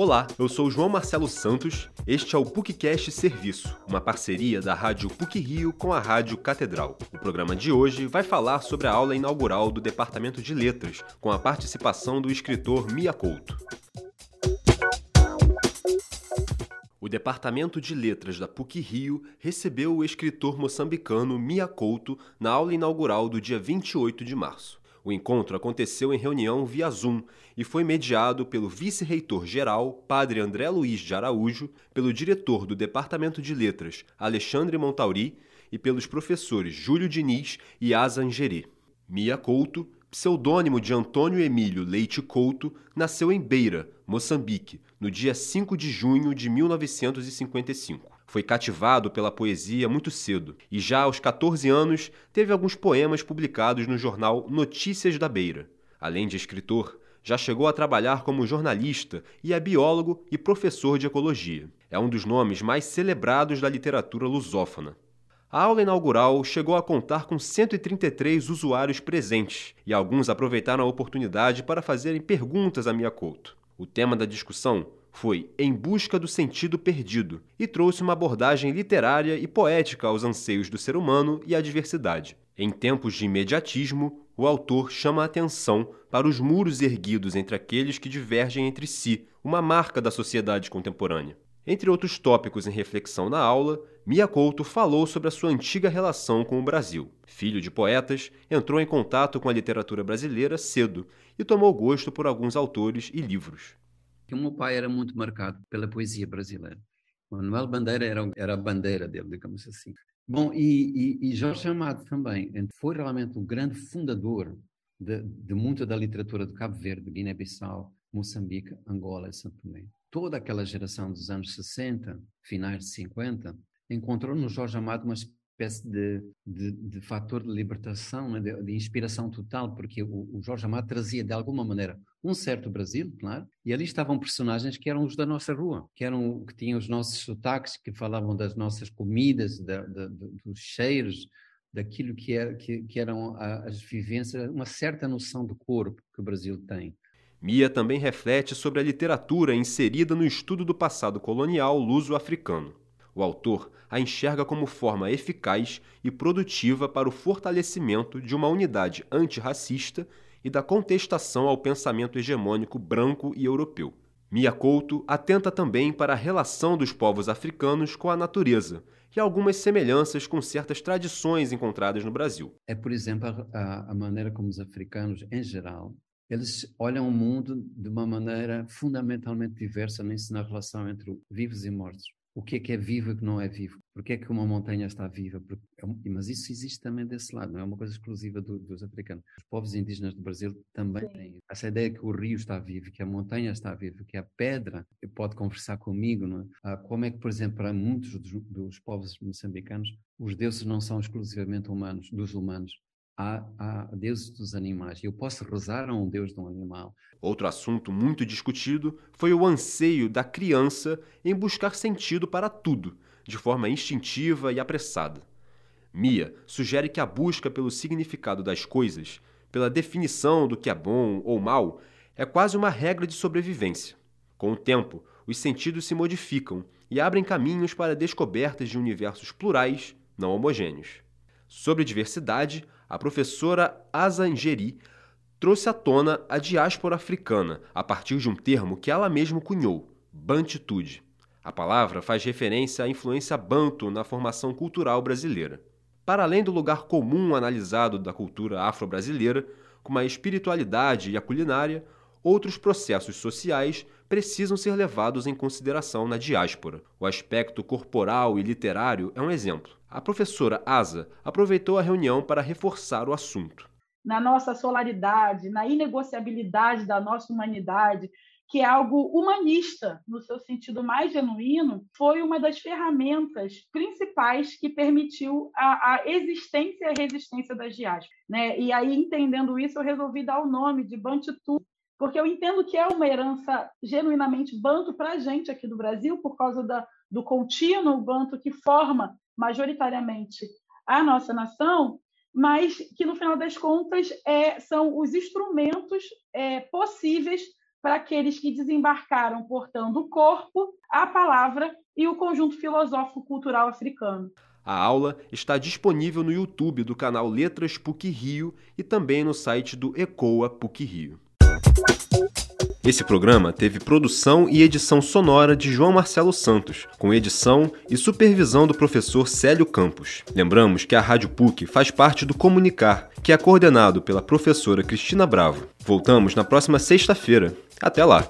Olá, eu sou João Marcelo Santos. Este é o PUCcast Serviço, uma parceria da Rádio PUC Rio com a Rádio Catedral. O programa de hoje vai falar sobre a aula inaugural do Departamento de Letras, com a participação do escritor Mia Couto. O Departamento de Letras da PUC Rio recebeu o escritor moçambicano Mia Couto na aula inaugural do dia 28 de março. O encontro aconteceu em reunião via Zoom e foi mediado pelo vice-reitor-geral, padre André Luiz de Araújo, pelo diretor do Departamento de Letras, Alexandre Montauri, e pelos professores Júlio Diniz e Asa Angerê. Mia Couto, pseudônimo de Antônio Emílio Leite Couto, nasceu em Beira, Moçambique, no dia 5 de junho de 1955. Foi cativado pela poesia muito cedo e já aos 14 anos teve alguns poemas publicados no jornal Notícias da Beira. Além de escritor, já chegou a trabalhar como jornalista e é biólogo e professor de ecologia. É um dos nomes mais celebrados da literatura lusófona. A aula inaugural chegou a contar com 133 usuários presentes e alguns aproveitaram a oportunidade para fazerem perguntas a Mia Couto. O tema da discussão foi Em Busca do Sentido Perdido e trouxe uma abordagem literária e poética aos anseios do ser humano e à diversidade. Em tempos de imediatismo, o autor chama a atenção para os muros erguidos entre aqueles que divergem entre si, uma marca da sociedade contemporânea. Entre outros tópicos em reflexão na aula, Mia Couto falou sobre a sua antiga relação com o Brasil. Filho de poetas, entrou em contato com a literatura brasileira cedo e tomou gosto por alguns autores e livros o meu pai era muito marcado pela poesia brasileira. Manuel Bandeira era, era a bandeira dele, digamos assim. Bom, e, e, e Jorge Amado também foi realmente o grande fundador de, de muita da literatura do Cabo Verde, Guiné-Bissau, Moçambique, Angola e São Tomé. Toda aquela geração dos anos 60, finais de 50, encontrou no Jorge Amado uma espécie de, de, de fator de libertação, né, de, de, inspiração total, porque o, o, Jorge Amado trazia de alguma maneira um certo Brasil, claro, e ali estavam personagens que eram os da nossa rua, que eram que tinham os nossos sotaques, que falavam das nossas comidas, da, da, dos cheiros, daquilo que, era, que, que eram as vivências, uma certa noção do corpo que o Brasil tem. Mia também reflete sobre a literatura inserida no estudo do passado colonial luso-africano. O autor a enxerga como forma eficaz e produtiva para o fortalecimento de uma unidade antirracista e da contestação ao pensamento hegemônico branco e europeu. Mia Couto atenta também para a relação dos povos africanos com a natureza e algumas semelhanças com certas tradições encontradas no Brasil. É, por exemplo, a, a maneira como os africanos, em geral, eles olham o mundo de uma maneira fundamentalmente diversa nisso na relação entre vivos e mortos o que é que é vivo e o que não é vivo. Porque é que uma montanha está viva? Porque, é mas isso existe também desse lado, não é uma coisa exclusiva do, dos africanos. Os povos indígenas do Brasil também Sim. têm essa ideia que o rio está vivo, que a montanha está viva, que a pedra pode conversar comigo. Não é? ah, como é que, por exemplo, para muitos dos, dos povos moçambicanos, os deuses não são exclusivamente humanos, dos humanos, há, há deuses dos animais. Eu posso rezar a um deus de um animal. Outro assunto muito discutido foi o anseio da criança em buscar sentido para tudo, de forma instintiva e apressada. Mia sugere que a busca pelo significado das coisas, pela definição do que é bom ou mal, é quase uma regra de sobrevivência. Com o tempo, os sentidos se modificam e abrem caminhos para descobertas de universos plurais, não homogêneos. Sobre diversidade, a professora Azangeri trouxe à tona a diáspora africana a partir de um termo que ela mesma cunhou, bantitude. A palavra faz referência à influência banto na formação cultural brasileira. Para além do lugar comum analisado da cultura afro-brasileira, como a espiritualidade e a culinária, outros processos sociais precisam ser levados em consideração na diáspora. O aspecto corporal e literário é um exemplo. A professora Asa aproveitou a reunião para reforçar o assunto. Na nossa solaridade, na inegociabilidade da nossa humanidade, que é algo humanista, no seu sentido mais genuíno, foi uma das ferramentas principais que permitiu a, a existência e a resistência das diásporas. Né? E aí, entendendo isso, eu resolvi dar o nome de Bantu, porque eu entendo que é uma herança genuinamente banto para a gente aqui do Brasil, por causa da, do contínuo banto que forma majoritariamente a nossa nação, mas que no final das contas é, são os instrumentos é, possíveis para aqueles que desembarcaram portando o corpo, a palavra e o conjunto filosófico-cultural africano. A aula está disponível no YouTube do canal Letras PUC Rio e também no site do ECOA PUC Rio. Esse programa teve produção e edição sonora de João Marcelo Santos, com edição e supervisão do professor Célio Campos. Lembramos que a Rádio PUC faz parte do Comunicar, que é coordenado pela professora Cristina Bravo. Voltamos na próxima sexta-feira. Até lá!